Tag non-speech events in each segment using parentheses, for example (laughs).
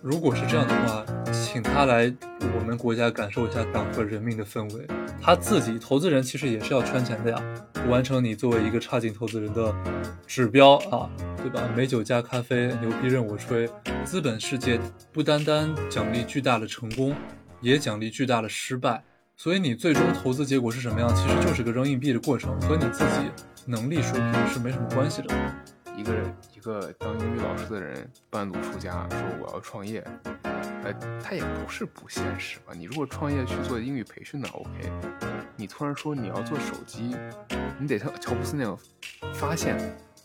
如果是这样的话，请他来我们国家感受一下党和人民的氛围。他自己投资人其实也是要圈钱的呀，完成你作为一个差劲投资人的指标啊，对吧？美酒加咖啡，牛逼任我吹。资本世界不单单奖励巨大的成功，也奖励巨大的失败。所以你最终投资结果是什么样，其实就是个扔硬币的过程，和你自己能力水平是没什么关系的。一个人，一个当英语老师的人半路出家，说我要创业，呃，他也不是不现实吧？你如果创业去做英语培训呢，OK？你突然说你要做手机，你得像乔布斯那样发现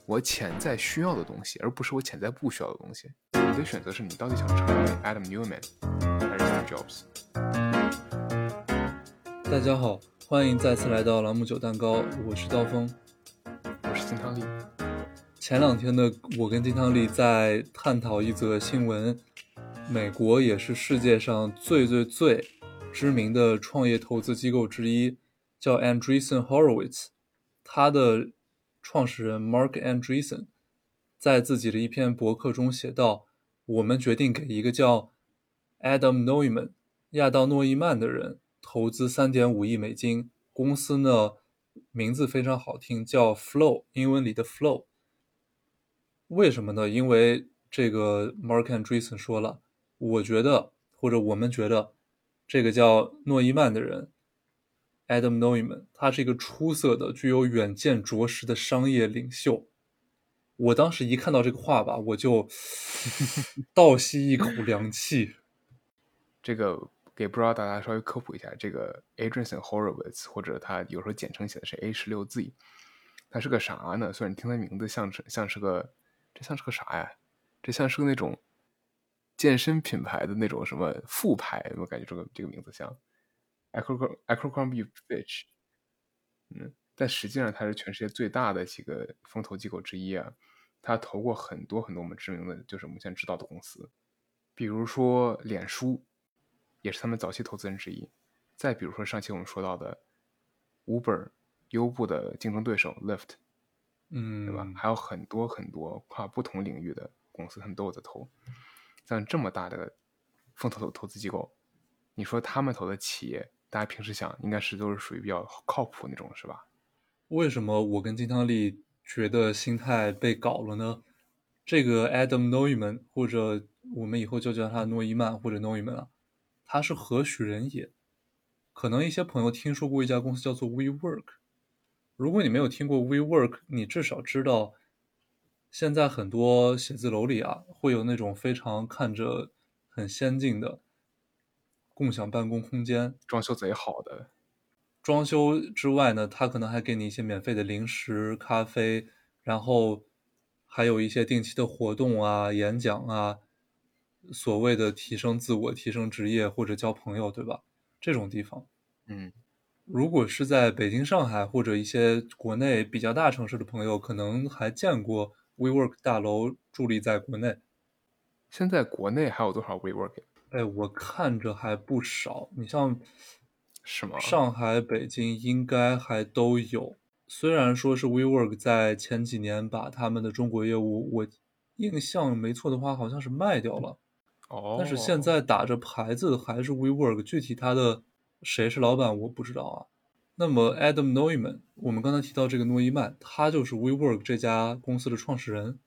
我潜在需要的东西，而不是我潜在不需要的东西。你的选择是你到底想成为 Adam Newman 还是 Steve Jobs？大家好，欢迎再次来到朗姆酒蛋糕，我是刀锋，我是金汤力。前两天的我跟金汤力在探讨一则新闻，美国也是世界上最最最知名的创业投资机构之一，叫 Andreessen Horowitz。他的创始人 Mark Andreessen 在自己的一篇博客中写道：“我们决定给一个叫 Adam Neumann 亚当诺伊曼的人投资三点五亿美金。公司呢名字非常好听，叫 Flow，英文里的 Flow。”为什么呢？因为这个 Mark Andreessen 说了，我觉得或者我们觉得，这个叫诺伊曼的人，Adam Neumann，他是一个出色的、具有远见卓识的商业领袖。我当时一看到这个话吧，我就 (laughs) 倒吸一口凉气。(laughs) 这个给不知道大家稍微科普一下，这个 Adrian Horowitz，或者他有时候简称写的是 A 十六 Z，他是个啥呢？虽然你听他名字像是像是个。像是个啥呀？这像是个那种健身品牌的那种什么副牌，我感觉这个这个名字像 Abercrombie Fitch。嗯，但实际上它是全世界最大的几个风投机构之一啊。它投过很多很多我们知名的，就是我们现在知道的公司，比如说脸书，也是他们早期投资人之一。再比如说上期我们说到的 Uber，优步的竞争对手 Lyft。嗯，对吧？还有很多很多跨不同领域的公司，他们都有在投。像这么大的风投投资机构，你说他们投的企业，大家平时想应该是都是属于比较靠谱那种，是吧？为什么我跟金汤力觉得心态被搞了呢？这个 Adam Neumann，或者我们以后就叫他诺伊曼或者 Neumann 啊，他是何许人也？可能一些朋友听说过一家公司叫做 WeWork。如果你没有听过 WeWork，你至少知道，现在很多写字楼里啊，会有那种非常看着很先进的共享办公空间，装修贼好的。装修之外呢，他可能还给你一些免费的零食、咖啡，然后还有一些定期的活动啊、演讲啊，所谓的提升自我、提升职业或者交朋友，对吧？这种地方，嗯。如果是在北京、上海或者一些国内比较大城市的朋友，可能还见过 WeWork 大楼伫立在国内。现在国内还有多少 WeWork？哎，我看着还不少。你像，什么？上海、北京应该还都有。虽然说是 WeWork 在前几年把他们的中国业务，我印象没错的话，好像是卖掉了。哦。但是现在打着牌子还是 WeWork，具体它的。谁是老板我不知道啊。那么 Adam Neumann，我们刚才提到这个诺伊曼，他就是 WeWork 这家公司的创始人。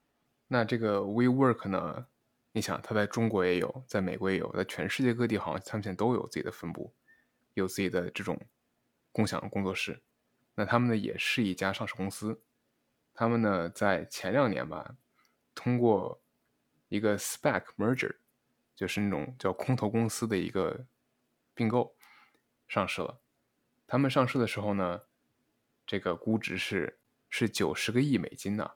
那这个 WeWork 呢？你想，他在中国也有，在美国也有，在全世界各地好像他们现在都有自己的分部，有自己的这种共享工作室。那他们呢，也是一家上市公司。他们呢，在前两年吧，通过一个 SPAC merger，就是那种叫空头公司的一个并购。上市了，他们上市的时候呢，这个估值是是九十个亿美金呢，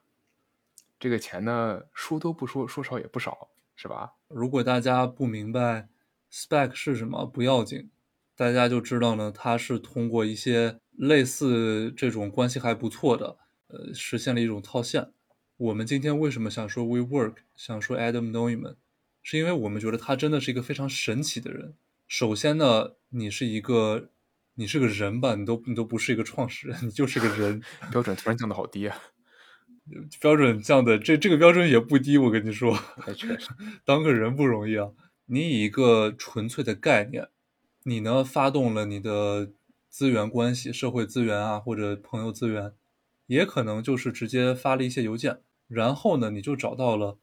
这个钱呢说多不说，说少也不少，是吧？如果大家不明白 SPAC 是什么，不要紧，大家就知道呢，它是通过一些类似这种关系还不错的，呃，实现了一种套现。我们今天为什么想说 WeWork，想说 Adam Neumann，是因为我们觉得他真的是一个非常神奇的人。首先呢，你是一个，你是个人吧？你都你都不是一个创始人，你就是个人。(laughs) 标准突然降的好低啊！标准降的这这个标准也不低，我跟你说，哎，确实，当个人不容易啊。你以一个纯粹的概念，你呢发动了你的资源关系、社会资源啊，或者朋友资源，也可能就是直接发了一些邮件，然后呢，你就找到了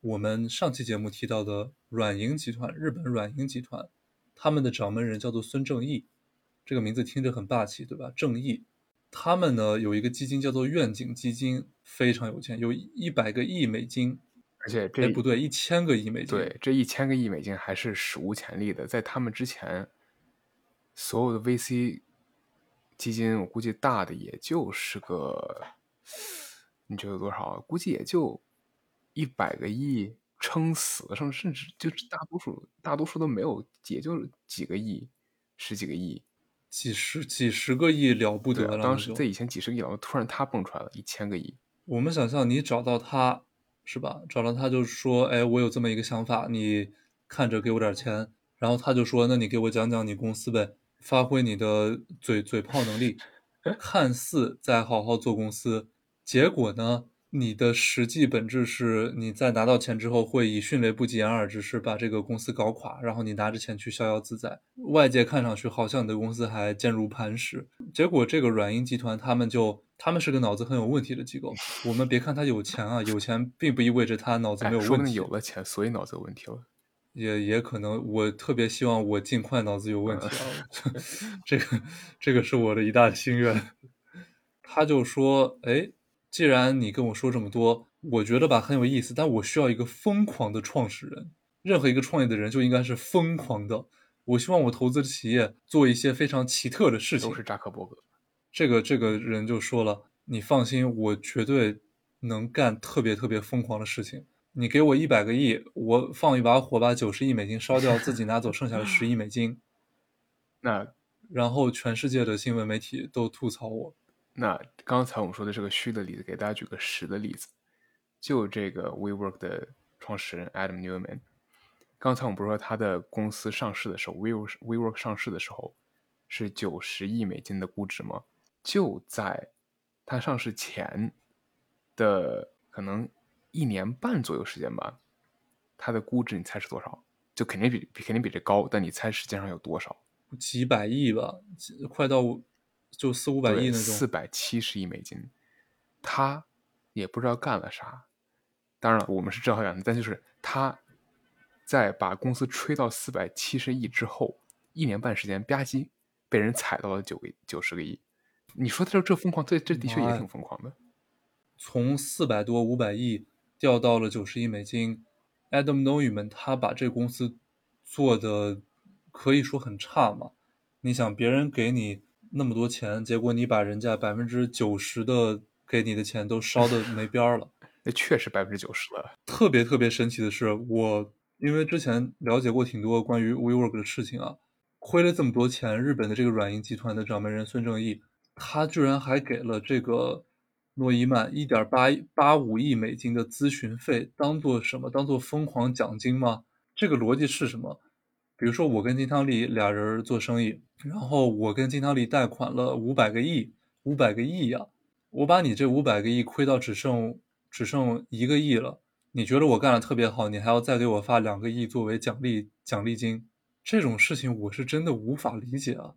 我们上期节目提到的软银集团，日本软银集团，他们的掌门人叫做孙正义，这个名字听着很霸气，对吧？正义，他们呢有一个基金叫做愿景基金，非常有钱，有一百个亿美金。而且这哎，不对，一千个亿美金。对，这一千个亿美金还是史无前例的，在他们之前，所有的 VC 基金，我估计大的也就是个，你觉得多少啊？估计也就一百个亿，撑死了，甚甚至就是大多数大多数都没有，也就几个亿，十几个亿。几十几十个亿了不得了。当时在以前几十个亿，然后突然他蹦出来了一千个亿，我们想象你找到他，是吧？找到他就说，哎，我有这么一个想法，你看着给我点钱。然后他就说，那你给我讲讲你公司呗，发挥你的嘴嘴炮能力，(laughs) 看似在好好做公司，结果呢，你的实际本质是你在拿到钱之后会以迅雷不及掩耳之势把这个公司搞垮，然后你拿着钱去逍遥自在。外界看上去好像你的公司还坚如磐石，结果这个软银集团他们就他们是个脑子很有问题的机构。(laughs) 我们别看他有钱啊，有钱并不意味着他脑子哎没有，说不定问题。有了钱，所以脑子有问题了。也也可能，我特别希望我尽快脑子有问题啊，(laughs) 这个这个是我的一大心愿。他就说，哎，既然你跟我说这么多，我觉得吧很有意思，但我需要一个疯狂的创始人。任何一个创业的人就应该是疯狂的。我希望我投资的企业做一些非常奇特的事情都。是扎克伯格。这个这个人就说了：“你放心，我绝对能干特别特别疯狂的事情。你给我一百个亿，我放一把火把九十亿美金烧掉，自己拿走剩下的十亿美金，(laughs) 那然后全世界的新闻媒体都吐槽我。那刚才我们说的这个虚的例子，给大家举个实的例子，就这个 WeWork 的创始人 Adam Newman。刚才我们不是说他的公司上市的时候，WeWork WeWork 上市的时候是九十亿美金的估值吗？就在他上市前的可能一年半左右时间吧，它的估值你猜是多少？就肯定比肯定比这高，但你猜实际上有多少？几百亿吧，快到就四五百亿那种。四百七十亿美金，他也不知道干了啥。当然了，我们是正好讲的，但就是他在把公司吹到四百七十亿之后，一年半时间吧唧被人踩到了九个九十个亿。你说这这疯狂，这这的确也挺疯狂的。从四百多五百亿掉到了九十亿美金。Adam Neumann 他把这个公司做的可以说很差嘛。你想，别人给你那么多钱，结果你把人家百分之九十的给你的钱都烧的没边儿了。那确实百分之九十了。特别特别神奇的是，我因为之前了解过挺多关于 WeWork 的事情啊，亏了这么多钱，日本的这个软银集团的掌门人孙正义，他居然还给了这个诺伊曼一点八八五亿美金的咨询费，当做什么？当做疯狂奖金吗？这个逻辑是什么？比如说我跟金汤力俩人做生意，然后我跟金汤力贷款了五百个亿，五百个亿呀、我把你这五百个亿亏到只剩只剩一个亿了，你觉得我干的特别好，你还要再给我发两个亿作为奖励奖励金，这种事情我是真的无法理解啊！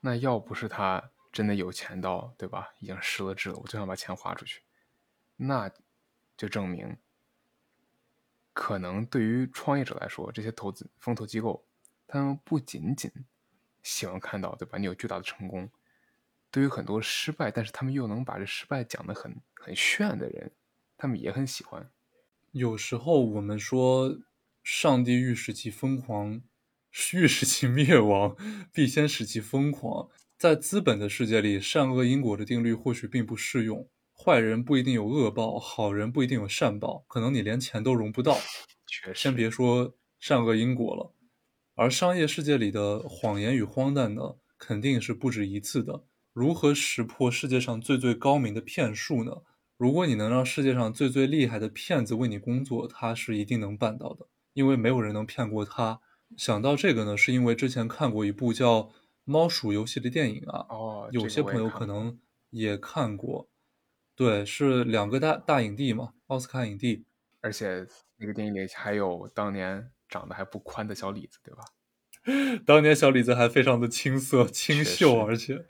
那要不是他真的有钱到，对吧？已经失了智了，我就想把钱花出去，那就证明，可能对于创业者来说，这些投资风投机构，他们不仅仅喜欢看到，对吧？你有巨大的成功，对于很多失败，但是他们又能把这失败讲得很很炫的人，他们也很喜欢。有时候我们说，上帝欲使其疯狂，欲使其灭亡，必先使其疯狂。在资本的世界里，善恶因果的定律或许并不适用，坏人不一定有恶报，好人不一定有善报，可能你连钱都融不到。确实，先别说善恶因果了，而商业世界里的谎言与荒诞呢，肯定是不止一次的。如何识破世界上最最高明的骗术呢？如果你能让世界上最最厉害的骗子为你工作，他是一定能办到的，因为没有人能骗过他。想到这个呢，是因为之前看过一部叫《猫鼠游戏》的电影啊，哦，有些朋友可能也看过。对，是两个大大影帝嘛，奥斯卡影帝。而且那个电影里还有当年长得还不宽的小李子，对吧？(laughs) 当年小李子还非常的青涩清秀，而且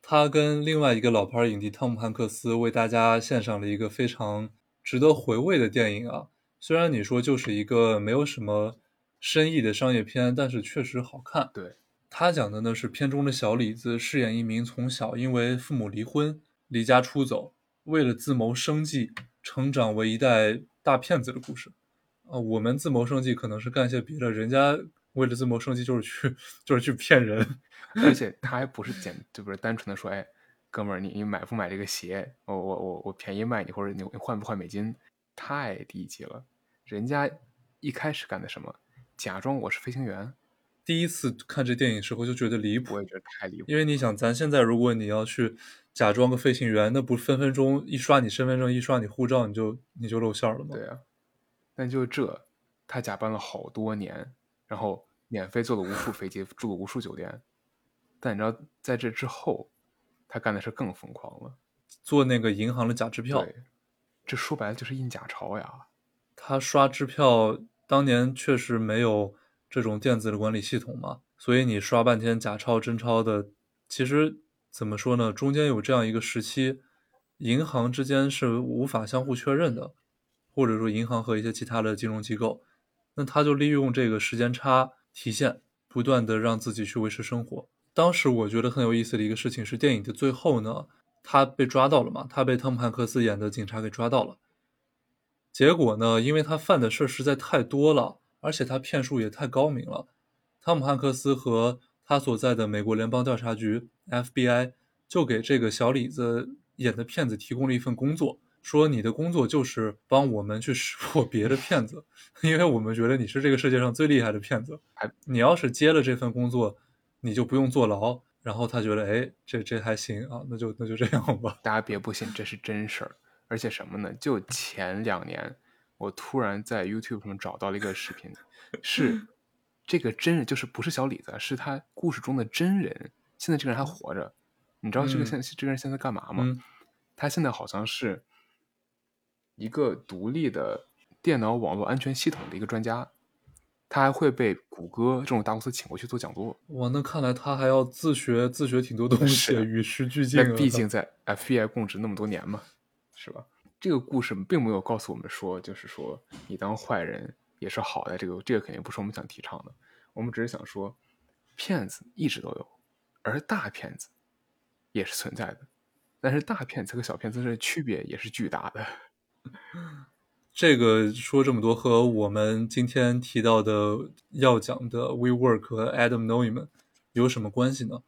他跟另外一个老牌影帝汤姆汉克斯为大家献上了一个非常值得回味的电影啊。虽然你说就是一个没有什么深意的商业片，但是确实好看。对，他讲的呢是片中的小李子饰演一名从小因为父母离婚离家出走，为了自谋生计成长为一代大骗子的故事。啊，我们自谋生计可能是干些别的，人家为了自谋生计就是去 (laughs) 就是去骗人。而且 (laughs) 他还不是简，就不是单纯的说，哎，哥们儿，你你买不买这个鞋？我我我我便宜卖你，或者你你换不换美金？太低级了。人家一开始干的什么？假装我是飞行员，第一次看这电影时候就觉得离谱我，也觉得太离谱。因为你想，咱现在如果你要去假装个飞行员，那不分分钟一刷你身份证，一刷你护照，你就你就露馅儿了吗？对啊，但就这，他假扮了好多年，然后免费坐了无数飞机，住了无数酒店。但你知道，在这之后，他干的事更疯狂了。做那个银行的假支票，对，这说白了就是印假钞呀。他刷支票当年确实没有这种电子的管理系统嘛，所以你刷半天假钞真钞的，其实怎么说呢？中间有这样一个时期，银行之间是无法相互确认的，或者说银行和一些其他的金融机构，那他就利用这个时间差提现，不断的让自己去维持生活。当时我觉得很有意思的一个事情是，电影的最后呢，他被抓到了嘛，他被汤姆汉克斯演的警察给抓到了。结果呢，因为他犯的事实在太多了，而且他骗术也太高明了，汤姆汉克斯和他所在的美国联邦调查局 FBI 就给这个小李子演的骗子提供了一份工作，说你的工作就是帮我们去识破别的骗子，(laughs) 因为我们觉得你是这个世界上最厉害的骗子还。你要是接了这份工作，你就不用坐牢。然后他觉得，哎，这这还行啊，那就那就这样吧。大家别不信，这是真事儿。而且什么呢？就前两年，我突然在 YouTube 上找到了一个视频，是这个真人，就是不是小李子，是他故事中的真人。现在这个人还活着，你知道这个嗯现、这个人现在干嘛吗？嗯他现在好像是一个独立的电脑网络安全系统的一个专家，他还会被谷歌这种大公司请过去做讲座。哇，那看来他还要自学自学挺多东西，是与时俱进毕竟在 FBI 供职那么多年嘛，是吧？这个故事并没有告诉我们说，就是说你当坏人也是好的，这个这个肯定不是我们想提倡的。我们只是想说，骗子一直都有，而大骗子也是存在的。但是大骗子和小骗子的区别也是巨大的。(laughs) 这个说这么多，和我们今天提到的要讲的 WeWork 和 Adam Neumann 有什么关系呢？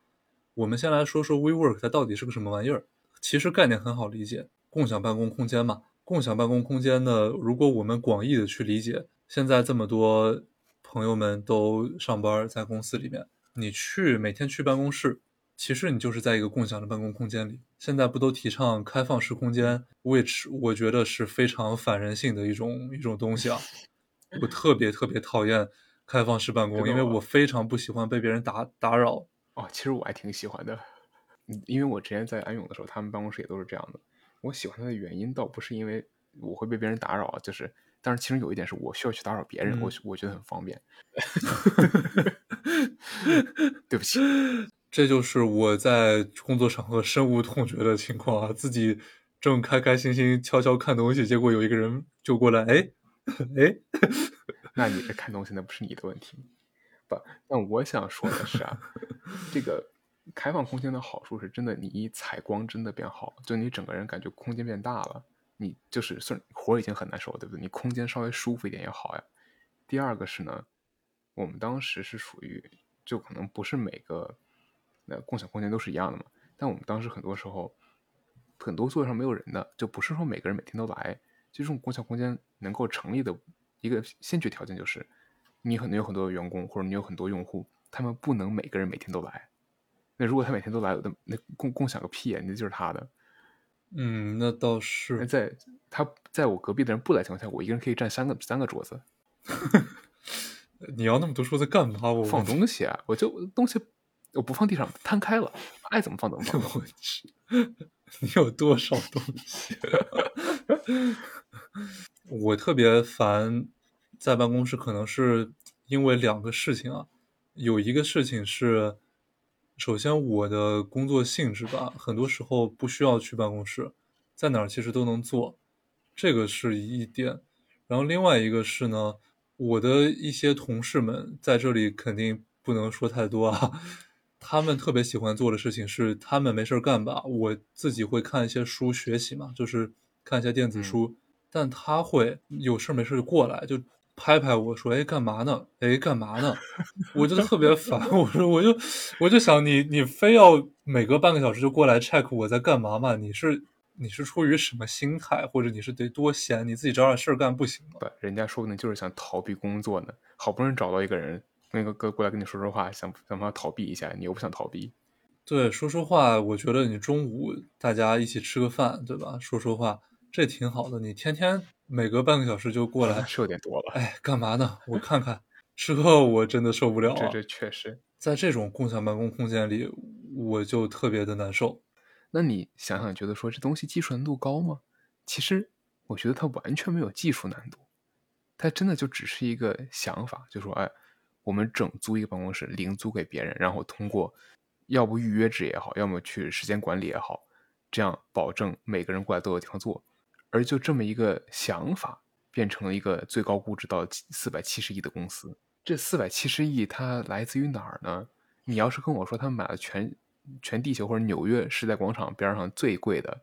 我们先来说说 WeWork 它到底是个什么玩意儿。其实概念很好理解，共享办公空间嘛。共享办公空间呢，如果我们广义的去理解，现在这么多朋友们都上班在公司里面，你去每天去办公室，其实你就是在一个共享的办公空间里。现在不都提倡开放式空间，which 我觉得是非常反人性的一种一种东西啊。我特别特别讨厌开放式办公，因为我非常不喜欢被别人打打扰。哦，其实我还挺喜欢的，嗯因为我之前在安永的时候，他们办公室也都是这样的。我喜欢它的原因倒不是因为我会被别人打扰啊，就是，但是其实有一点是我需要去打扰别人，我嗯我觉得很方便。(laughs) 对不起，这就是我在工作场合深恶痛绝的情况啊！自己正开开心心悄悄看东西，结果有一个人就过来，哎，哎，(laughs) 那你这看东西那不是你的问题。不，但我想说的是啊，这个开放空间的好处是真的，你一采光真的变好，就你整个人感觉空间变大了。你就是虽然活已经很难受，对不对？你空间稍微舒服一点也好呀。第二个是呢，我们当时是属于就可能不是每个那共享空间都是一样的嘛，但我们当时很多时候很多座位上没有人的，就不是说每个人每天都来。就这种共享空间能够成立的一个先决条件就是，你可能有很多员工或者你有很多用户，他们不能每个人每天都来。那如果他每天都来，那那共共享个屁呀，那就是他的。嗯，那倒那是。在他在我隔壁的人不来情况下，我一个人可以占三个三个桌子 (laughs) 你要那么多桌子干嘛？我放东西啊，我就东西我不放地上摊开了，爱怎么放怎么放。(laughs) 我去，(laughs) 你有多少东西？(laughs) 我特别烦在办公室，可能是因为两个事情啊。有一个事情是，首先我的工作性质吧，很多时候不需要去办公室，在哪儿其实都能做，这个是一点。然后另外一个是呢，我的一些同事们在这里肯定不能说太多啊。他们特别喜欢做的事情是，他们没事干吧，我自己会看一些书学习嘛，就是看一些电子书。但他会有事没事就过来，就拍拍我说：“哎，干嘛呢？哎，干嘛呢？”我就特别烦，我说：“我就我就想你，你非要每隔半个小时就过来 check 我在干嘛嘛？你是你是出于什么心态，或者你是得多闲？你自己找点事儿干不行吗？”对，人家说不定就是想逃避工作呢，好不容易找到一个人。那个哥过来跟你说说话，想想办法逃避一下，你又不想逃避。对，说说话，我觉得你中午大家一起吃个饭，对吧？说说话，这挺好的。你天天每隔半个小时就过来，是有点多了。哎，干嘛呢？我看看，这我真的受不了。这这确实，在这种共享办公空间里，我就特别的难受。那你想想，觉得说这东西技术难度高吗？其实我觉得它完全没有技术难度，它真的就只是一个想法，就说哎。我们整租一个办公室，零租给别人，然后通过要不预约制也好，要么去时间管理也好，这样保证每个人过来都有地方坐。而就这么一个想法，变成了一个最高估值到四百七十亿的公司。这四百七十亿它来自于哪儿呢？你要是跟我说他买了全全地球或者纽约时代广场边上最贵的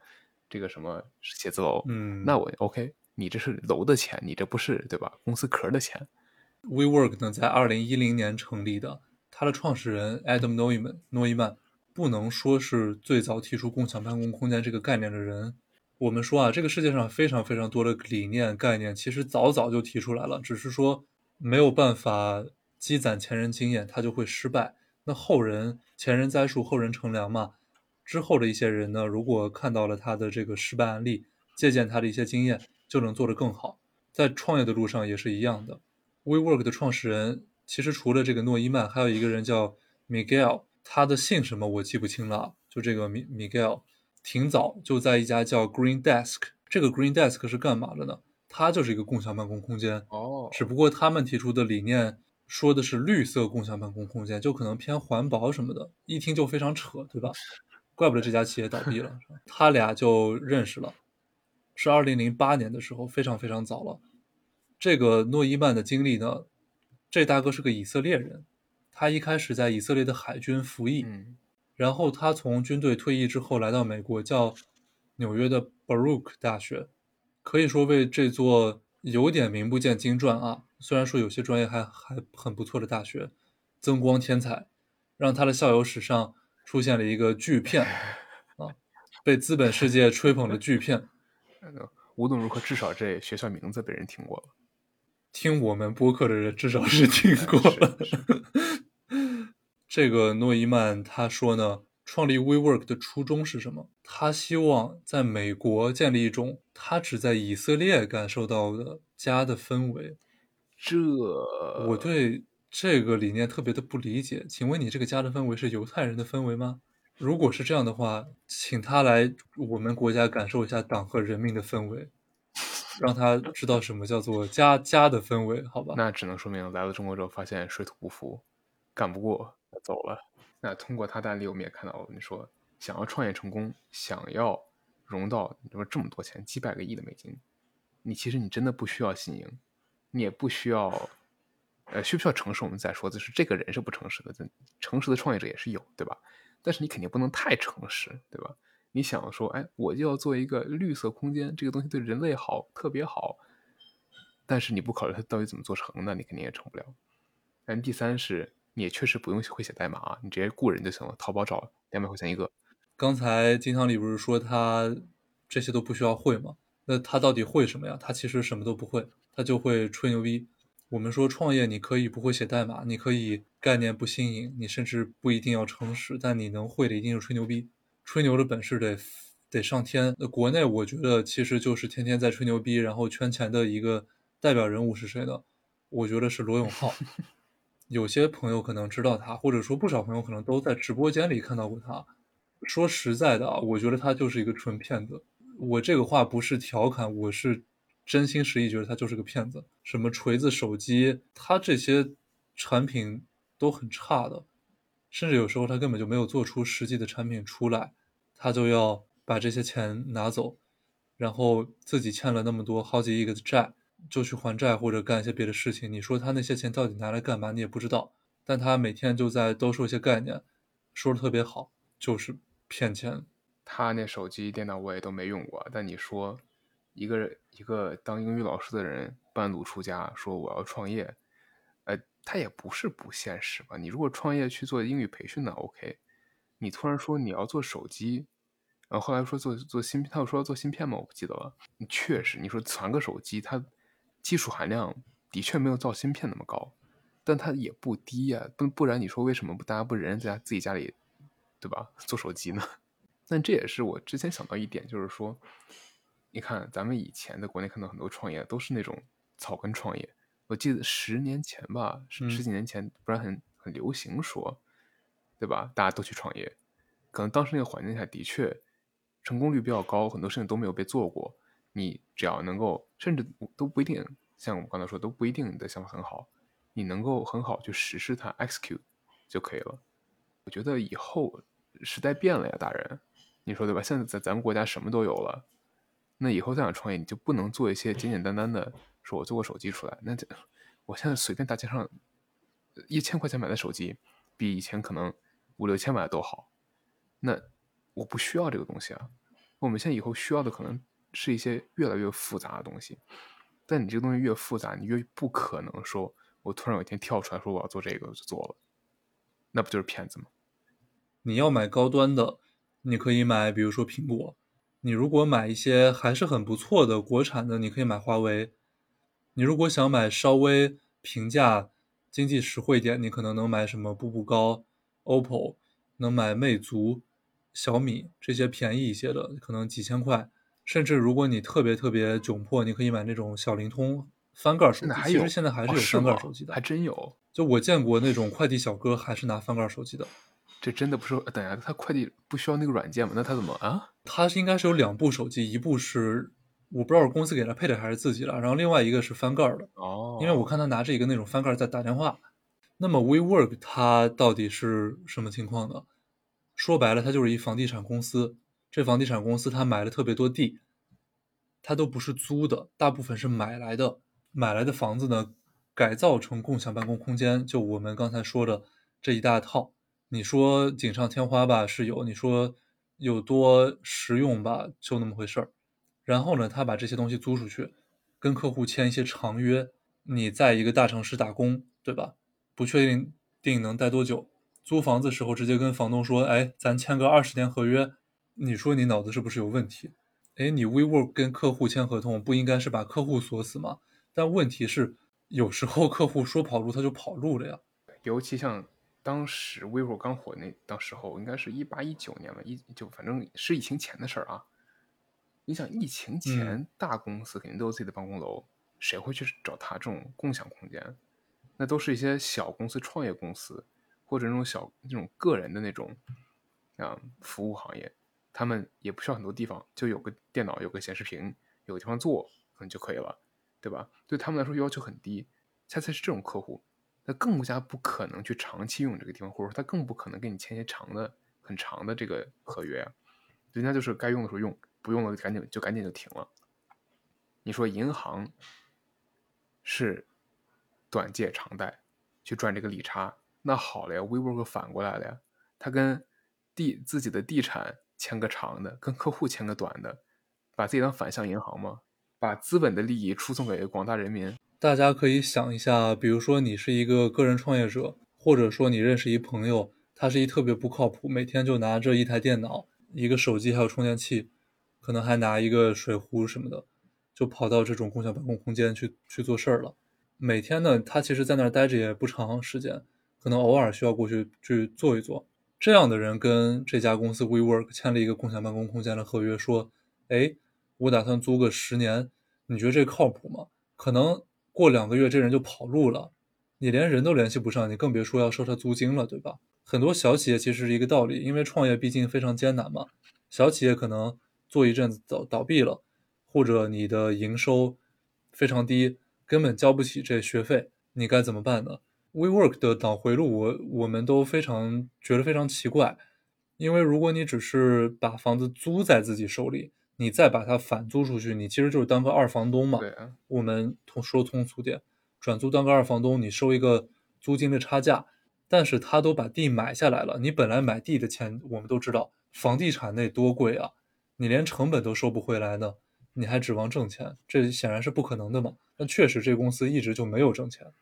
这个什么写字楼，嗯，那我 OK，你这是楼的钱，你这不是对吧？公司壳的钱。WeWork 呢，在二零一零年成立的，它的创始人 Adam Neumann 诺伊曼不能说是最早提出共享办公空间这个概念的人。我们说啊，这个世界上非常非常多的理念概念，其实早早就提出来了，只是说没有办法积攒前人经验，它就会失败。那后人前人栽树，后人乘凉嘛。之后的一些人呢，如果看到了他的这个失败案例，借鉴他的一些经验，就能做得更好。在创业的路上也是一样的。WeWork 的创始人其实除了这个诺伊曼，还有一个人叫 Miguel，他的姓什么我记不清了。就这个 Miguel，挺早就在一家叫 Green Desk，这个 Green Desk 是干嘛的呢？它就是一个共享办公空间哦。只不过他们提出的理念说的是绿色共享办公空间，就可能偏环保什么的，一听就非常扯，对吧？怪不得这家企业倒闭了。他俩就认识了，是二零零八年的时候，非常非常早了。这个诺伊曼的经历呢，这大哥是个以色列人，他一开始在以色列的海军服役，然后他从军队退役之后来到美国，叫纽约的 Baruch 大学，可以说为这座有点名不见经传啊，虽然说有些专业还还很不错的大学，增光添彩，让他的校友史上出现了一个巨片啊，被资本世界吹捧的巨片。(laughs) 无论如何，至少这学校名字被人听过了。听我们播客的人至少是 (laughs) 听过了。(laughs) 这个诺伊曼他说呢，创立 WeWork 的初衷是什么？他希望在美国建立一种他只在以色列感受到的家的氛围。这我对这个理念特别的不理解。请问你这个家的氛围是犹太人的氛围吗？如果是这样的话，请他来我们国家感受一下党和人民的氛围。让他知道什么叫做家家的氛围，好吧？那只能说明来了中国之后发现水土不服，干不过走了。那通过他的案例，我们也看到了，你说想要创业成功，想要融到你说这么多钱，几百个亿的美金，你其实你真的不需要新颖，你也不需要，呃，需不需要诚实？我们再说，就是这个人是不诚实的，诚实的创业者也是有，对吧？但是你肯定不能太诚实，对吧？你想说，哎，我就要做一个绿色空间，这个东西对人类好，特别好。但是你不考虑它到底怎么做成，那你肯定也成不了。但第三是，你也确实不用会写代码啊，你直接雇人就行了，淘宝找两百块钱一个。刚才金汤里不是说他这些都不需要会吗？那他到底会什么呀？他其实什么都不会，他就会吹牛逼。我们说创业，你可以不会写代码，你可以概念不新颖，你甚至不一定要诚实，但你能会的一定是吹牛逼。吹牛的本事得得上天。那国内我觉得其实就是天天在吹牛逼，然后圈钱的一个代表人物是谁呢？我觉得是罗永浩。(laughs) 有些朋友可能知道他，或者说不少朋友可能都在直播间里看到过他。说实在的啊，我觉得他就是一个纯骗子。我这个话不是调侃，我是真心实意觉得他就是个骗子。什么锤子手机，他这些产品都很差的，甚至有时候他根本就没有做出实际的产品出来，他就要把这些钱拿走，然后自己欠了那么多好几亿个债，就去还债或者干一些别的事情。你说他那些钱到底拿来干嘛？你也不知道。但他每天就在兜售一些概念，说的特别好，就是骗钱。他那手机、电脑我也都没用过，但你说一个一个当英语老师的人半路出家说我要创业，呃，他也不是不现实吧？你如果创业去做英语培训呢，OK？你突然说你要做手机，然后后来说做做芯片，他又说要做芯片吗？我不记得了。确实，你说传个手机，它技术含量的确没有造芯片那么高。但它也不低呀，不不然你说为什么不大家不人人在家自己家里，对吧？做手机呢？(laughs) 但这也是我之前想到一点，就是说，你看咱们以前在国内看到很多创业都是那种草根创业。我记得十年前吧，十十几年前，不然很很流行说，对吧？大家都去创业，可能当时那个环境下的确成功率比较高，很多事情都没有被做过。你只要能够，甚至都不一定，像我们刚才说，都不一定你的想法很好。你能够很好去实施它，execute 就可以了。我觉得以后时代变了呀，大人，你说对吧？现在在咱们国家什么都有了，那以后再想创业，你就不能做一些简简单单的，说我做个手机出来。那这我现在随便大街上一千块钱买的手机，比以前可能五六千买的都好。那我不需要这个东西啊。我们现在以后需要的可能是一些越来越复杂的东西。但你这个东西越复杂，你越不可能说。我突然有一天跳出来说我要做这个，我就做了，那不就是骗子吗？你要买高端的，你可以买，比如说苹果；你如果买一些还是很不错的国产的，你可以买华为；你如果想买稍微平价、经济实惠一点，你可能能买什么步步高、OPPO，能买魅族、小米这些便宜一些的，可能几千块。甚至如果你特别特别窘迫，你可以买那种小灵通。翻盖手机，其实现在还是有翻盖手机的，还真有。就我见过那种快递小哥，还是拿翻盖手机的。这真的不是？等下，他快递不需要那个软件吗？那他怎么啊？他应该是有两部手机，一部是我不知道是公司给他配的还是自己的，然后另外一个是翻盖的。哦。因为我看他拿着一个那种翻盖在打电话。那么 WeWork 它到底是什么情况呢？说白了，它就是一房地产公司。这房地产公司它买了特别多地，它都不是租的，大部分是买来的。买来的房子呢，改造成共享办公空间，就我们刚才说的这一大套。你说锦上添花吧，是有；你说有多实用吧，就那么回事儿。然后呢，他把这些东西租出去，跟客户签一些长约。你在一个大城市打工，对吧？不确定定能待多久，租房子时候直接跟房东说：“哎，咱签个二十年合约。”你说你脑子是不是有问题？哎，你 WeWork 跟客户签合同，不应该是把客户锁死吗？但问题是，有时候客户说跑路他就跑路了呀。尤其像当时 vivo 刚火那当时候，应该是一八一九年吧，一就反正是疫情前的事儿啊。你想疫情前大公司肯定都有自己的办公楼，谁会去找他这种共享空间？那都是一些小公司、创业公司或者那种小那种个人的那种啊服务行业，他们也不需要很多地方，就有个电脑、有个显示屏、有个地方坐，可能就可以了。对吧？对他们来说要求很低，恰恰是这种客户，他更加不可能去长期用这个地方，或者说他更不可能跟你签一些长的、很长的这个合约啊。人家就是该用的时候用，不用了赶紧就赶紧就停了。你说银行是短借长贷去赚这个利差，那好了呀，WeWork 反过来了呀，他跟地自己的地产签个长的，跟客户签个短的，把自己当反向银行吗？把资本的利益输送给广大人民，大家可以想一下，比如说你是一个个人创业者，或者说你认识一朋友，他是一特别不靠谱，每天就拿着一台电脑、一个手机还有充电器，可能还拿一个水壶什么的，就跑到这种共享办公空间去去做事儿了。每天呢，他其实在那儿待着也不长时间，可能偶尔需要过去去做一做。这样的人跟这家公司 WeWork 签了一个共享办公空间的合约，说：“哎，我打算租个十年。”你觉得这靠谱吗？可能过两个月这人就跑路了，你连人都联系不上，你更别说要收他租金了，对吧？很多小企业其实是一个道理，因为创业毕竟非常艰难嘛。小企业可能做一阵子倒倒闭了，或者你的营收非常低，根本交不起这学费，你该怎么办呢？WeWork 的脑回路，我我们都非常觉得非常奇怪，因为如果你只是把房子租在自己手里，你再把它反租出去，你其实就是当个二房东嘛。对啊，我们通说通俗点，转租当个二房东，你收一个租金的差价，但是他都把地买下来了，你本来买地的钱我们都知道，房地产那多贵啊，你连成本都收不回来呢，你还指望挣钱，这显然是不可能的嘛。那确实这公司一直就没有挣钱，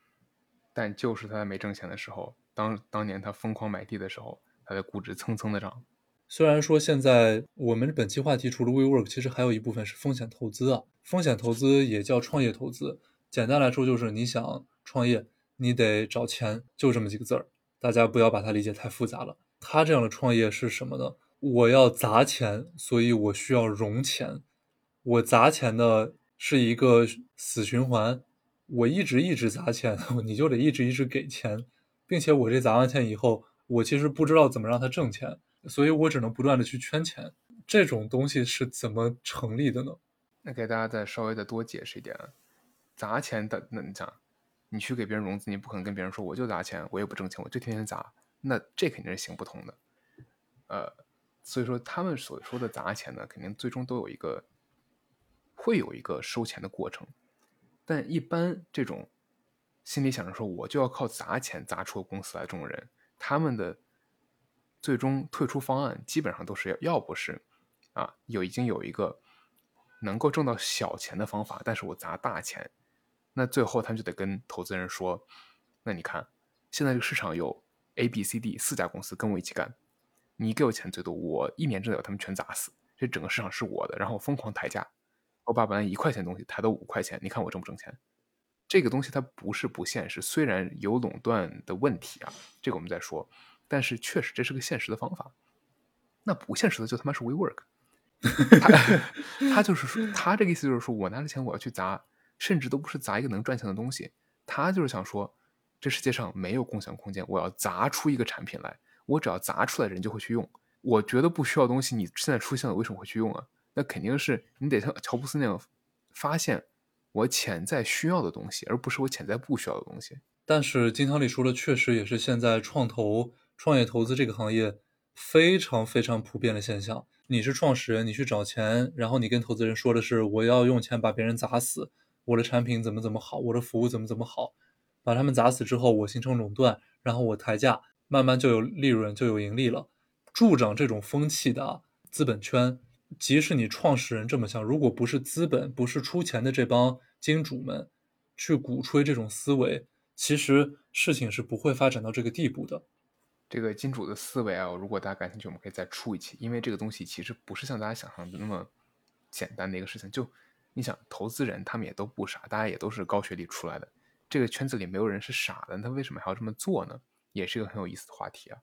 但就是他在没挣钱的时候，当当年他疯狂买地的时候，他的估值蹭蹭的涨。虽然说现在我们本期话题除了 WeWork，其实还有一部分是风险投资啊。风险投资也叫创业投资，简单来说就是你想创业，你得找钱，就这么几个字儿。大家不要把它理解太复杂了。他这样的创业是什么呢？我要砸钱，所以我需要融钱。我砸钱的是一个死循环，我一直一直砸钱，(laughs) 你就得一直一直给钱，并且我这砸完钱以后，我其实不知道怎么让它挣钱。所以我只能不断的去圈钱，这种东西是怎么成立的呢？那给大家再稍微的多解释一点，砸钱的，那你讲，你去给别人融资，你不可能跟别人说我就砸钱，我也不挣钱，我就天天砸，那这肯定是行不通的。呃，所以说他们所说的砸钱呢，肯定最终都有一个，会有一个收钱的过程，但一般这种心里想着说我就要靠砸钱砸出公司来这种人，他们的。最终退出方案基本上都是要要不是，啊，有已经有一个能够挣到小钱的方法，但是我砸大钱，那最后他们就得跟投资人说，那你看现在这个市场有 A、B、C、D 四家公司跟我一起干，你给我钱最多，我一年之内把他们全砸死，这整个市场是我的，然后疯狂抬价，我把本来一块钱东西抬到五块钱，你看我挣不挣钱？这个东西它不是不现实，虽然有垄断的问题啊，这个我们再说。但是确实这是个现实的方法，那不现实的就他妈是 WeWork，(laughs) 他他就是说他这个意思就是说我拿着钱我要去砸，甚至都不是砸一个能赚钱的东西，他就是想说这世界上没有共享空间，我要砸出一个产品来，我只要砸出来人就会去用，我觉得不需要东西，你现在出现了为什么会去用啊？那肯定是你得像乔布斯那样发现我潜在需要的东西，而不是我潜在不需要的东西。但是金汤力说的确实也是现在创投。创业投资这个行业非常非常普遍的现象。你是创始人，你去找钱，然后你跟投资人说的是我要用钱把别人砸死，我的产品怎么怎么好，我的服务怎么怎么好，把他们砸死之后，我形成垄断，然后我抬价，慢慢就有利润，就有盈利了。助长这种风气的资本圈，即使你创始人这么想，如果不是资本，不是出钱的这帮金主们去鼓吹这种思维，其实事情是不会发展到这个地步的。这个金主的思维啊，如果大家感兴趣，我们可以再出一期，因为这个东西其实不是像大家想象的那么简单的一个事情。就你想，投资人他们也都不傻，大家也都是高学历出来的，这个圈子里没有人是傻的，他为什么还要这么做呢？也是一个很有意思的话题啊。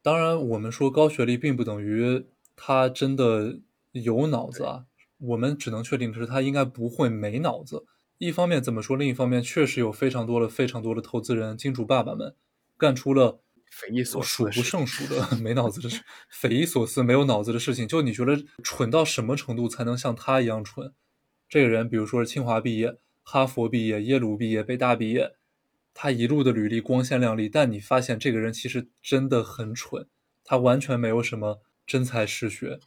当然，我们说高学历并不等于他真的有脑子啊，我们只能确定的是他应该不会没脑子。一方面怎么说，另一方面确实有非常多的、非常多的投资人、金主爸爸们干出了。匪夷所数不胜数的没脑子的事，匪夷所思没有脑子的事情，就你觉得蠢到什么程度才能像他一样蠢？这个人，比如说是清华毕业、哈佛毕业、耶鲁毕业、北大毕业，他一路的履历光鲜亮丽，但你发现这个人其实真的很蠢，他完全没有什么真才实学，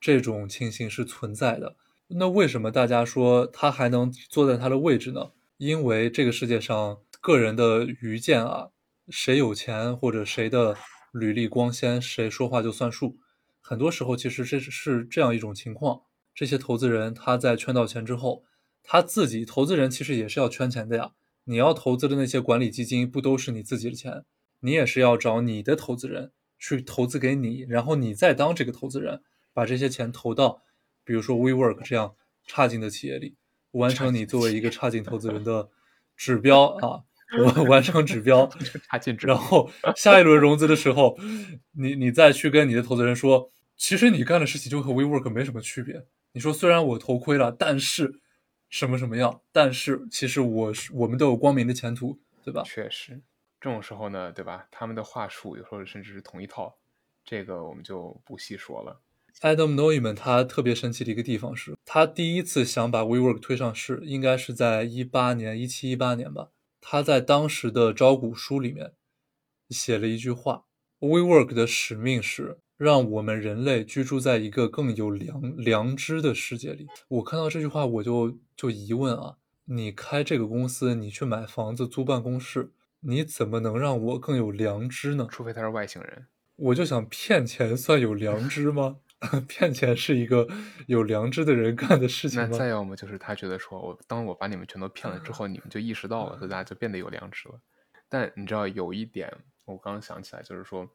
这种情形是存在的。那为什么大家说他还能坐在他的位置呢？因为这个世界上个人的愚见啊。谁有钱或者谁的履历光鲜，谁说话就算数。很多时候，其实这是这样一种情况：这些投资人他在圈到钱之后，他自己投资人其实也是要圈钱的呀。你要投资的那些管理基金，不都是你自己的钱？你也是要找你的投资人去投资给你，然后你再当这个投资人，把这些钱投到，比如说 WeWork 这样差劲的企业里，完成你作为一个差劲投资人的指标啊。我完成指标，(laughs) 然后下一轮融资的时候，你你再去跟你的投资人说，其实你干的事情就和 WeWork 没什么区别。你说虽然我头亏了，但是什么什么样？但是其实我是我们都有光明的前途，对吧？确实，这种时候呢，对吧？他们的话术有时候甚至是同一套，这个我们就不细说了。Adam Neumann 他特别神奇的一个地方是，他第一次想把 WeWork 推上市，应该是在一八年、一七、一八年吧。他在当时的招股书里面写了一句话：“WeWork 的使命是让我们人类居住在一个更有良良知的世界里。”我看到这句话，我就就疑问啊，你开这个公司，你去买房子租办公室，你怎么能让我更有良知呢？除非他是外星人。我就想骗钱算有良知吗？(laughs) 骗钱是一个有良知的人干的事情吗？那再要么就是他觉得说，我当我把你们全都骗了之后，你们就意识到了，所以大家就变得有良知了。但你知道有一点，我刚刚想起来，就是说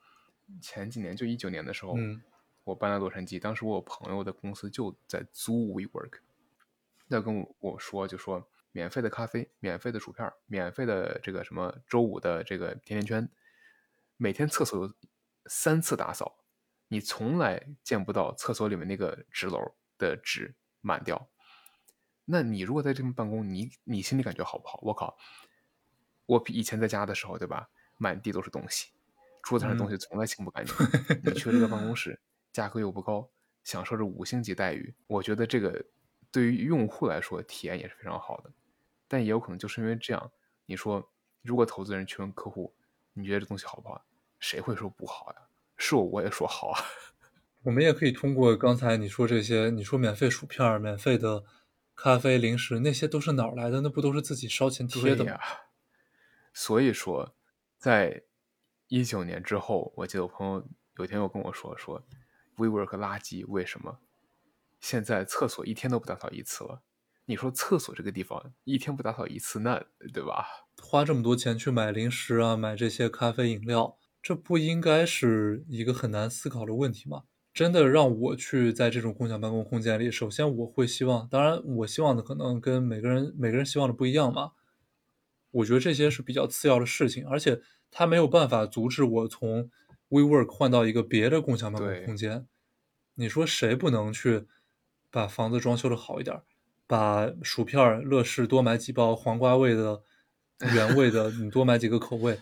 前几年就一九年的时候，嗯我搬到洛杉矶，当时我有朋友的公司就在租 WeWork，要跟我我说就说免费的咖啡、免费的薯片、免费的这个什么周五的这个甜甜圈，每天厕所有三次打扫。你从来见不到厕所里面那个纸篓的纸满掉。那你如果在这边办公，你你心里感觉好不好？我靠！我以前在家的时候，对吧？满地都是东西，桌子上的东西从来清不干净。(laughs) 你去这个办公室，价格又不高，享受着五星级待遇，我觉得这个对于用户来说体验也是非常好的。但也有可能就是因为这样，你说如果投资人去问客户，你觉得这东西好不好？谁会说不好呀？是我我也说好啊。(laughs) 我们也可以通过刚才你说这些，你说免费薯片、免费的咖啡、零食，那些都是哪儿来的？那不都是自己烧钱贴的吗？所以说，在一九年之后，我记得我朋友有一天又跟我说说，WeWork 垃圾，为什么？现在厕所一天都不打扫一次了。你说厕所这个地方一天不打扫一次，那对吧？花这么多钱去买零食啊，买这些咖啡饮料，这不应该是一个很难思考的问题吗？真的让我去在这种共享办公空间里，首先我会希望，当然我希望的可能跟每个人每个人希望的不一样嘛。我觉得这些是比较次要的事情，而且它没有办法阻止我从 WeWork 换到一个别的共享办公空间。你说谁不能去把房子装修的好一点？把薯片、乐事多买几包，黄瓜味的、(laughs) 原味的，你多买几个口味，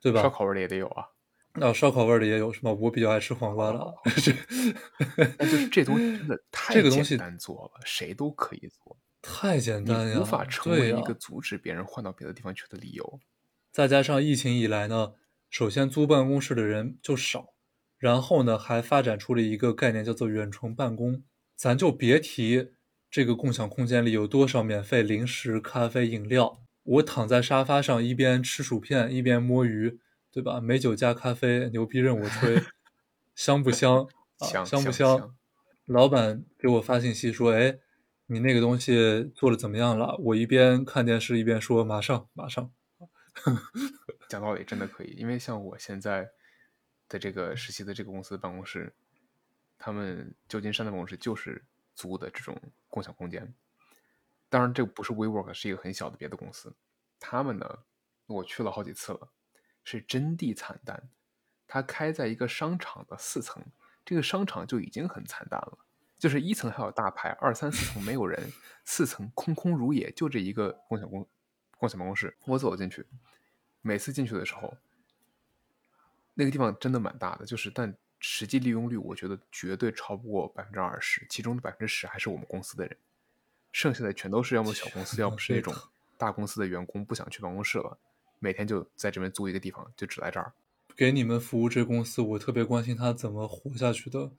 对吧？烧烤味的也得有啊。那，烧烤味的也有是吗？我比较爱吃黄瓜的。(laughs) 但就是这东西真的 (laughs) 太简单做了，谁都可以做，太简单呀，无法成为一个阻止别人换到别的地方去的理由。再加上疫情以来呢，首先租办公室的人就少，然后呢还发展出了一个概念叫做远程办公，咱就别提这个共享空间里有多少免费零食、咖啡、饮料，我躺在沙发上一边吃薯片一边摸鱼。对吧？美酒加咖啡，牛逼任我吹，(laughs) 香不香？香香不香？老板给我发信息说：“哎，你那个东西做的怎么样了？”我一边看电视一边说：“马上，马上。” (laughs) 讲道理真的可以，因为像我现在的这个实习的这个公司办公室，他们旧金山的办公室就是租的这种共享空间。当然，这不是 WeWork，是一个很小的别的公司。他们呢，我去了好几次了。是真地惨淡，它开在一个商场的四层，这个商场就已经很惨淡了。就是一层还有大牌，二三四层没有人，四层空空如也，就这一个共享公共享办公室。我走进去，每次进去的时候，那个地方真的蛮大的，就是但实际利用率我觉得绝对超不过百分之二十，其中的百分之十还是我们公司的人，剩下的全都是要么小公司，要么是那种 (laughs) 大公司的员工不想去办公室了。每天就在这边租一个地方，就只来这儿给你们服务。这公司我特别关心他怎么活下去的。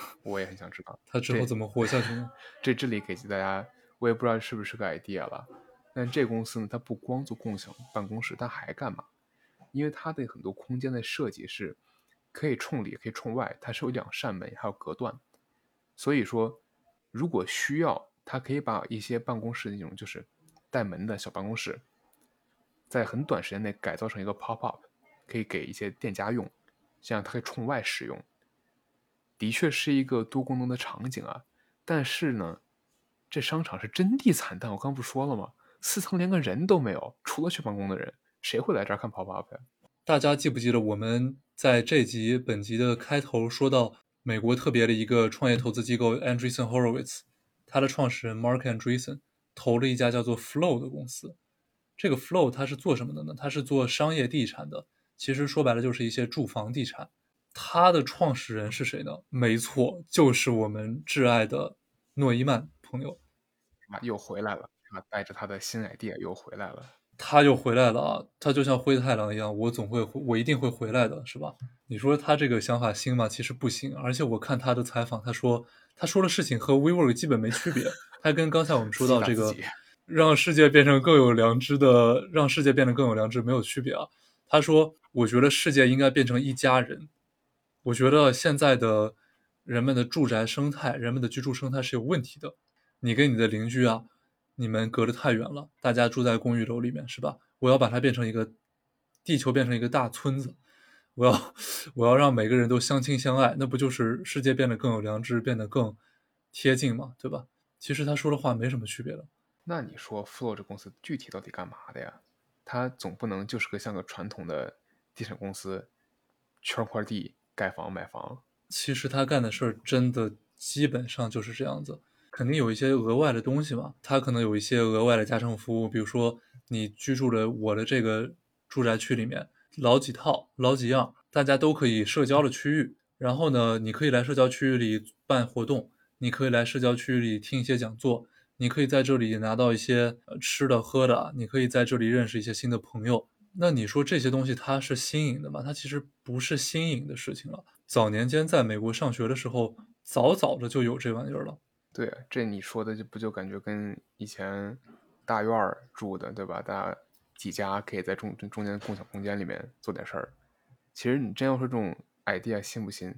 (laughs) 我也很想知道他之后怎么活下去呢？(laughs) 这这里给大家，我也不知道是不是个 idea 了。但这公司呢，它不光做共享办公室，它还干嘛？因为它的很多空间的设计是可以冲里，可以冲外，它是有两扇门，还有隔断。所以说，如果需要，它可以把一些办公室那种就是带门的小办公室。在很短时间内改造成一个 pop up，可以给一些店家用，这样它可以冲外使用。的确是一个多功能的场景啊，但是呢，这商场是真地惨淡。我刚不说了吗？四层连个人都没有，除了去办公的人，谁会来这儿看 pop up 呀？大家记不记得我们在这集本集的开头说到美国特别的一个创业投资机构 Andreessen Horowitz，他的创始人 Mark Andreessen 投了一家叫做 Flow 的公司。这个 Flow 它是做什么的呢？它是做商业地产的，其实说白了就是一些住房地产。它的创始人是谁呢？没错，就是我们挚爱的诺伊曼朋友。啊，又回来了，啊，带着他的新 idea 又回来了。他又回来了啊！他就像灰太狼一样，我总会，我一定会回来的，是吧？你说他这个想法新吗？其实不新。而且我看他的采访，他说他说的事情和 WeWork 基本没区别。他跟刚才我们说到这个，让世界变成更有良知的，让世界变得更有良知没有区别啊。他说，我觉得世界应该变成一家人。我觉得现在的人们的住宅生态，人们的居住生态是有问题的。你跟你的邻居啊。你们隔得太远了，大家住在公寓楼里面，是吧？我要把它变成一个地球，变成一个大村子。我要，我要让每个人都相亲相爱，那不就是世界变得更有良知，变得更贴近嘛，对吧？其实他说的话没什么区别的。那你说 Flow 这公司具体到底干嘛的呀？它总不能就是个像个传统的地产公司，圈块地盖房买房。其实他干的事儿真的基本上就是这样子。肯定有一些额外的东西嘛，它可能有一些额外的加成服务，比如说你居住的我的这个住宅区里面，老几套、老几样，大家都可以社交的区域。然后呢，你可以来社交区域里办活动，你可以来社交区域里听一些讲座，你可以在这里拿到一些吃的喝的，你可以在这里认识一些新的朋友。那你说这些东西它是新颖的吗？它其实不是新颖的事情了。早年间在美国上学的时候，早早的就有这玩意儿了。对，这你说的就不就感觉跟以前大院儿住的，对吧？大家几家可以在中中间共享空间里面做点事儿。其实你真要说这种 idea 信不信？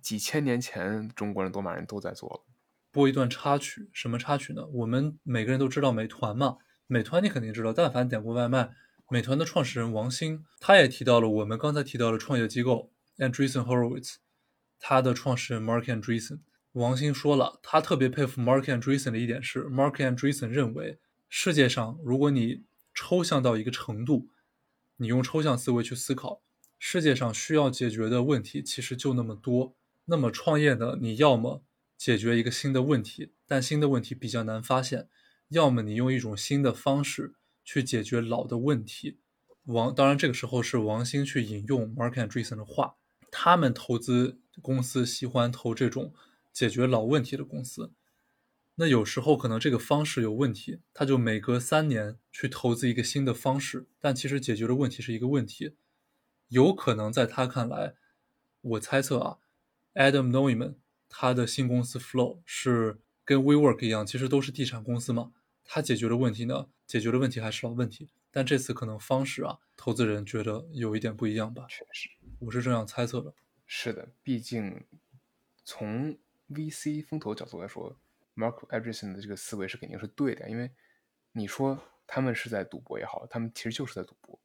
几千年前中国人、罗马人都在做了。播一段插曲，什么插曲呢？我们每个人都知道美团嘛，美团你肯定知道，但凡点过外卖，美团的创始人王兴，他也提到了我们刚才提到的创业机构 Andreessen Horowitz，他的创始人 Mark Andreessen。王兴说了，他特别佩服 Mark Andreessen 的一点是，Mark Andreessen 认为，世界上如果你抽象到一个程度，你用抽象思维去思考，世界上需要解决的问题其实就那么多。那么创业呢，你要么解决一个新的问题，但新的问题比较难发现；要么你用一种新的方式去解决老的问题。王当然这个时候是王兴去引用 Mark Andreessen 的话，他们投资公司喜欢投这种。解决老问题的公司，那有时候可能这个方式有问题，他就每隔三年去投资一个新的方式，但其实解决的问题是一个问题。有可能在他看来，我猜测啊，Adam Neumann 他的新公司 Flow 是跟 WeWork 一样，其实都是地产公司嘛。他解决的问题呢，解决的问题还是老问题，但这次可能方式啊，投资人觉得有一点不一样吧。确实，我是这样猜测的。是的，毕竟从 VC 风投角度来说，Mark Andreessen 的这个思维是肯定是对的，因为你说他们是在赌博也好，他们其实就是在赌博，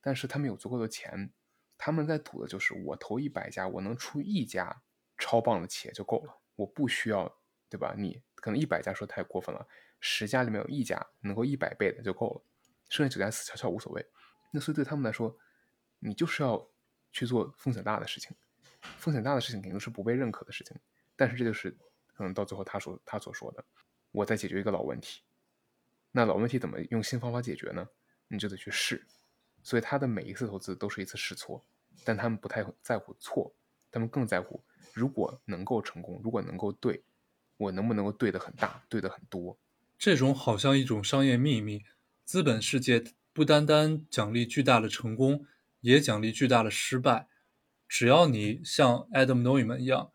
但是他们有足够的钱，他们在赌的就是我投一百家，我能出一家超棒的企业就够了，我不需要，对吧？你可能一百家说太过分了，十家里面有一家能够一百倍的就够了，剩下九家死翘翘无所谓。那所以对他们来说，你就是要去做风险大的事情，风险大的事情肯定是不被认可的事情。但是这就是可能到最后他说他所说的，我在解决一个老问题，那老问题怎么用新方法解决呢？你就得去试，所以他的每一次投资都是一次试错，但他们不太在乎错，他们更在乎如果能够成功，如果能够对，我能不能够对的很大，对的很多。这种好像一种商业秘密，资本世界不单单奖励巨大的成功，也奖励巨大的失败。只要你像 Adam Neumann 一样。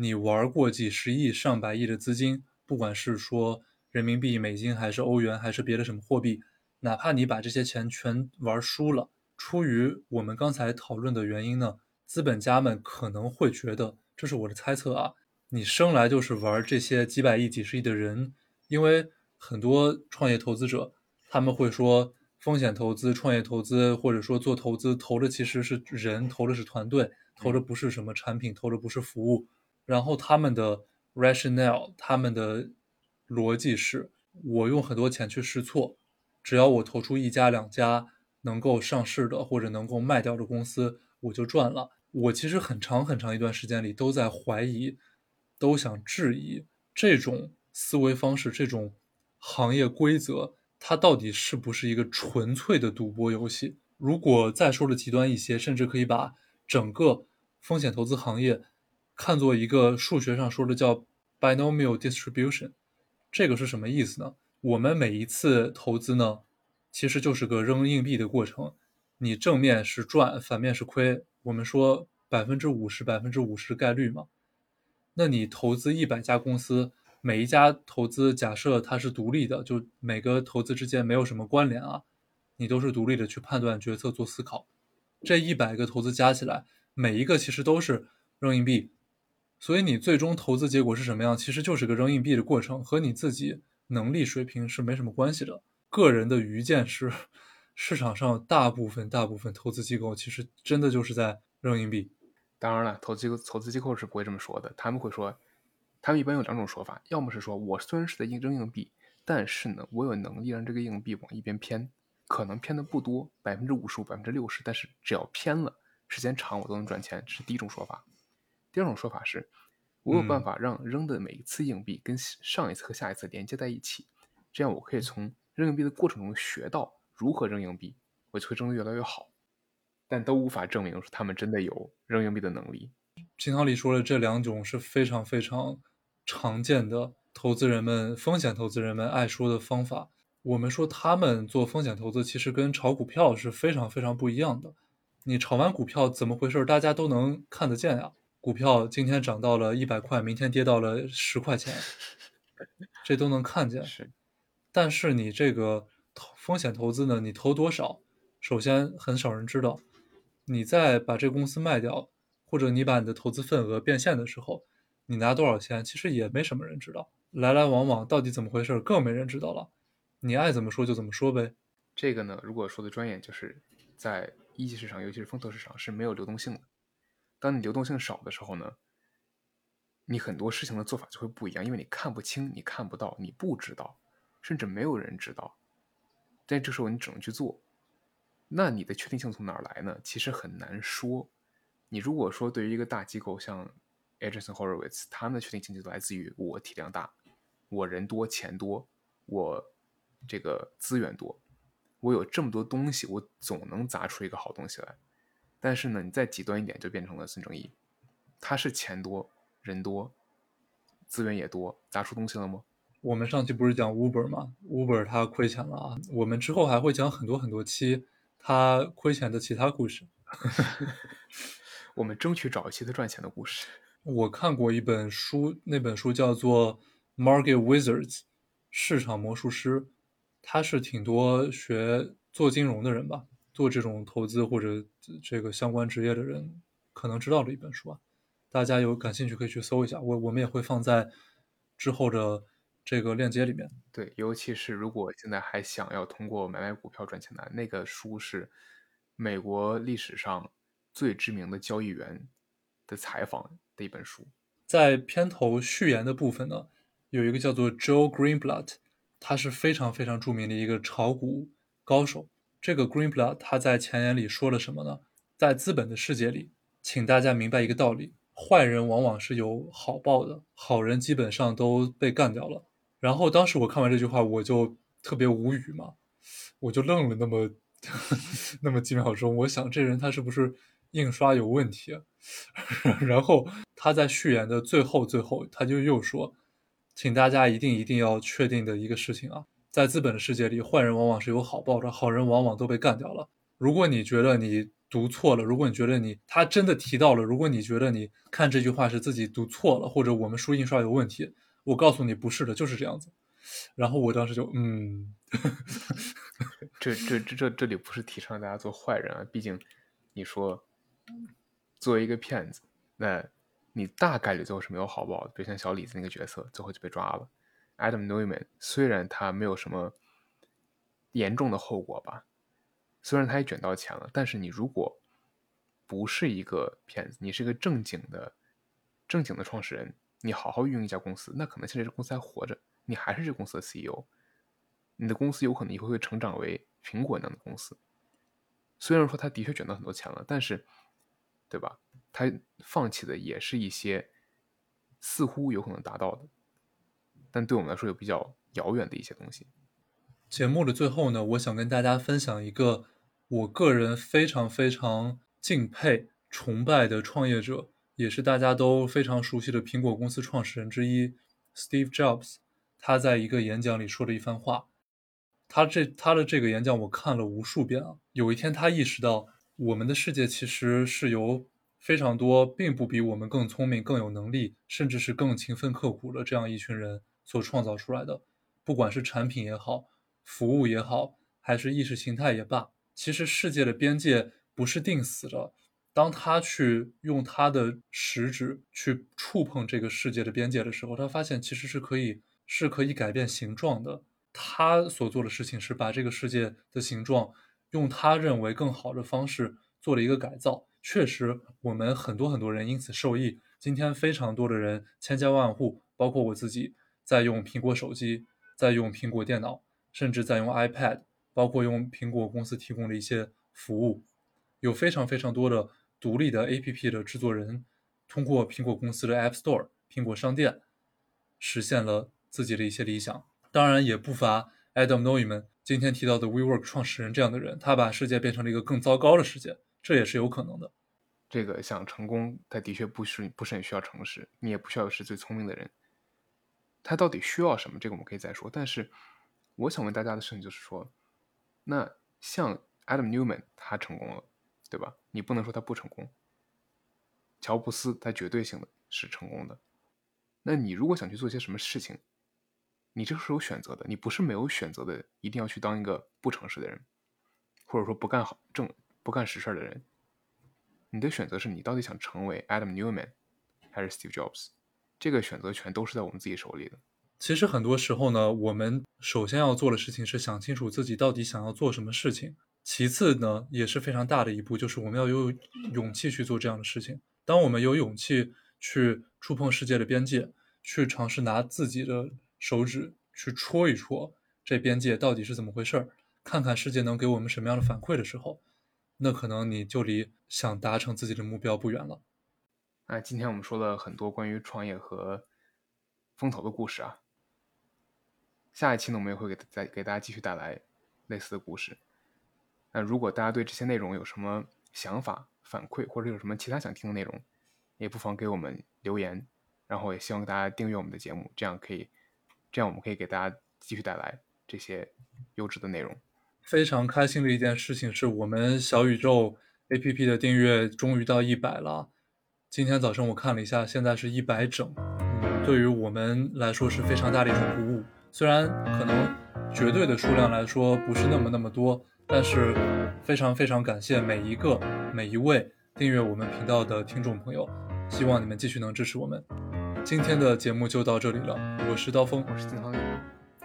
你玩过几十亿、上百亿的资金，不管是说人民币、美金，还是欧元，还是别的什么货币，哪怕你把这些钱全玩输了，出于我们刚才讨论的原因呢，资本家们可能会觉得，这是我的猜测啊，你生来就是玩这些几百亿、几十亿的人，因为很多创业投资者他们会说，风险投资、创业投资，或者说做投资，投的其实是人，投的是团队，投的不是什么产品，投的不是服务。然后他们的 rationale，他们的逻辑是：我用很多钱去试错，只要我投出一家两家能够上市的或者能够卖掉的公司，我就赚了。我其实很长很长一段时间里都在怀疑，都想质疑这种思维方式、这种行业规则它到底是不是一个纯粹的赌博游戏？如果再说的极端一些，甚至可以把整个风险投资行业看作一个数学上说的叫 binomial distribution。这个是什么意思呢？我们每一次投资呢，其实就是个扔硬币的过程。你正面是赚，反面是亏。我们说百分之五十、百分之五十概率嘛。那你投资一百家公司，每一家投资假设它是独立的，就每个投资之间没有什么关联啊，你都是独立的去判断决策、做思考。这一百个投资加起来，每一个其实都是扔硬币，所以你最终投资结果是什么样，其实就是个扔硬币的过程，和你自己能力水平是没什么关系的。个人的愚见是。市场上大部分大部分投资机构其实真的就是在扔硬币。当然了，投资机构投资机构是不会这么说的，他们会说，他们一般有两种说法，要么是说我虽然是在硬扔硬币，但是呢，我有能力让这个硬币往一边偏，可能偏的不多，百分之五十五、百分之六十，但是只要偏了，时间长我都能赚钱，这是第一种说法。第二种说法是，我有办法让扔的每一次硬币跟上一次和下一次连接在一起，这样我可以从扔硬币的过程中学到。如何扔硬币，我就会扔得越来越好，但都无法证明说他们真的有扔硬币的能力。平常里说的这两种是非常非常常见的投资人们、风险投资人们爱说的方法。我们说他们做风险投资，其实跟炒股票是非常非常不一样的。你炒完股票怎么回事？大家都能看得见呀。股票今天涨到了一百块，明天跌到了十块钱，(laughs) 这都能看见。是，但是你这个。风险投资呢？你投多少？首先很少人知道。你再把这个公司卖掉，或者你把你的投资份额变现的时候，你拿多少钱？其实也没什么人知道。来来往往到底怎么回事，更没人知道了。你爱怎么说就怎么说呗。这个呢，如果说的专业，就是在一级市场，尤其是风投市场是没有流动性的。当你流动性少的时候呢，你很多事情的做法就会不一样，因为你看不清，你看不到，你不知道，甚至没有人知道。但这时候你只能去做，那你的确定性从哪儿来呢？其实很难说。你如果说对于一个大机构像 Andreessen Horowitz，他们的确定性就来自于我体量大，我人多钱多，我这个资源多，我有这么多东西，我总能砸出一个好东西来。但是呢，你再极端一点，就变成了孙正义，他是钱多人多，资源也多，砸出东西了吗？我们上期不是讲 Uber 吗？Uber 它亏钱了啊！我们之后还会讲很多很多期它亏钱的其他故事。(laughs) 我们争取找一期它赚钱的故事。我看过一本书，那本书叫做《Market Wizards》市场魔术师，他是挺多学做金融的人吧，做这种投资或者这个相关职业的人可能知道的一本书啊。大家有感兴趣可以去搜一下，我我们也会放在之后的。这个链接里面，对，尤其是如果现在还想要通过买卖股票赚钱的，那个书是美国历史上最知名的交易员的采访的一本书。在片头序言的部分呢，有一个叫做 Joe Greenblatt，他是非常非常著名的一个炒股高手。这个 Greenblatt 他在前言里说了什么呢？在资本的世界里，请大家明白一个道理：坏人往往是有好报的，好人基本上都被干掉了。然后当时我看完这句话，我就特别无语嘛，我就愣了那么 (laughs) 那么几秒钟。我想这人他是不是印刷有问题？(laughs) 然后他在序言的最后最后，他就又说：“请大家一定一定要确定的一个事情啊，在资本的世界里，坏人往往是有好报的，好人往往都被干掉了。如果你觉得你读错了，如果你觉得你他真的提到了，如果你觉得你看这句话是自己读错了，或者我们书印刷有问题。”我告诉你不是的，就是这样子。然后我当时就嗯，(laughs) 这这这这这里不是提倡大家做坏人啊，毕竟你说作为一个骗子，那你大概率最后是没有好报的。比如像小李子那个角色，最后就被抓了。Adam Neumann 虽然他没有什么严重的后果吧，虽然他也卷到钱了，但是你如果不是一个骗子，你是一个正经的正经的创始人。你好好运营一家公司，那可能现在这公司还活着，你还是这公司的 CEO，你的公司有可能以后会成长为苹果那样的公司。虽然说他的确卷到很多钱了，但是，对吧？他放弃的也是一些似乎有可能达到的，但对我们来说又比较遥远的一些东西。节目的最后呢，我想跟大家分享一个我个人非常非常敬佩、崇拜的创业者，也是大家都非常熟悉的苹果公司创始人之一 Steve Jobs。他在一个演讲里说的一番话。他这他的这个演讲我看了无数遍啊。有一天，他意识到我们的世界其实是由非常多并不比我们更聪明、更有能力，甚至是更勤奋刻苦的这样一群人所创造出来的。不管是产品也好，服务也好，还是意识形态也罢，其实世界的边界不是定死的。当他去用他的食指去触碰这个世界的边界的时候，他发现其实是可以是可以改变形状的。他所做的事情是把这个世界的形状用他认为更好的方式做了一个改造。确实，我们很多很多人因此受益。今天非常多的人，千家万户，包括我自己，在用苹果手机，在用苹果电脑，甚至在用 iPad，包括用苹果公司提供的一些服务。有非常非常多的独立的 APP 的制作人，通过苹果公司的 App Store、苹果商店，实现了自己的一些理想。当然也不乏 Adam Neumann 今天提到的 WeWork 创始人这样的人，他把世界变成了一个更糟糕的世界，这也是有可能的。这个想成功，他的确不是不是很需要诚实，你也不需要是最聪明的人。他到底需要什么？这个我们可以再说。但是我想问大家的事情就是说，那像 Adam Newman 他成功了，对吧？你不能说他不成功。乔布斯他绝对性的是成功的。那你如果想去做些什么事情？你这是有选择的，你不是没有选择的，一定要去当一个不诚实的人，或者说不干好正不干实事的人。你的选择是你到底想成为 Adam Newman 还是 Steve Jobs？这个选择权都是在我们自己手里的。其实很多时候呢，我们首先要做的事情是想清楚自己到底想要做什么事情。其次呢，也是非常大的一步，就是我们要有勇气去做这样的事情。当我们有勇气去触碰世界的边界，去尝试拿自己的。手指去戳一戳这边界到底是怎么回事儿，看看世界能给我们什么样的反馈的时候，那可能你就离想达成自己的目标不远了。那，今天我们说了很多关于创业和风投的故事啊，下一期呢我们也会给再给大家继续带来类似的故事。那如果大家对这些内容有什么想法反馈，或者有什么其他想听的内容，也不妨给我们留言。然后也希望大家订阅我们的节目，这样可以。这样我们可以给大家继续带来这些优质的内容。非常开心的一件事情是我们小宇宙 APP 的订阅终于到一百了。今天早上我看了一下，现在是一百整。嗯，对于我们来说是非常大的一种鼓舞。虽然可能绝对的数量来说不是那么那么多，但是非常非常感谢每一个每一位订阅我们频道的听众朋友。希望你们继续能支持我们。今天的节目就到这里了，我是刀锋，我是金汤宇，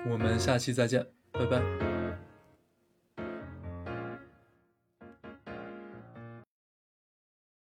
我们下期再见，拜拜。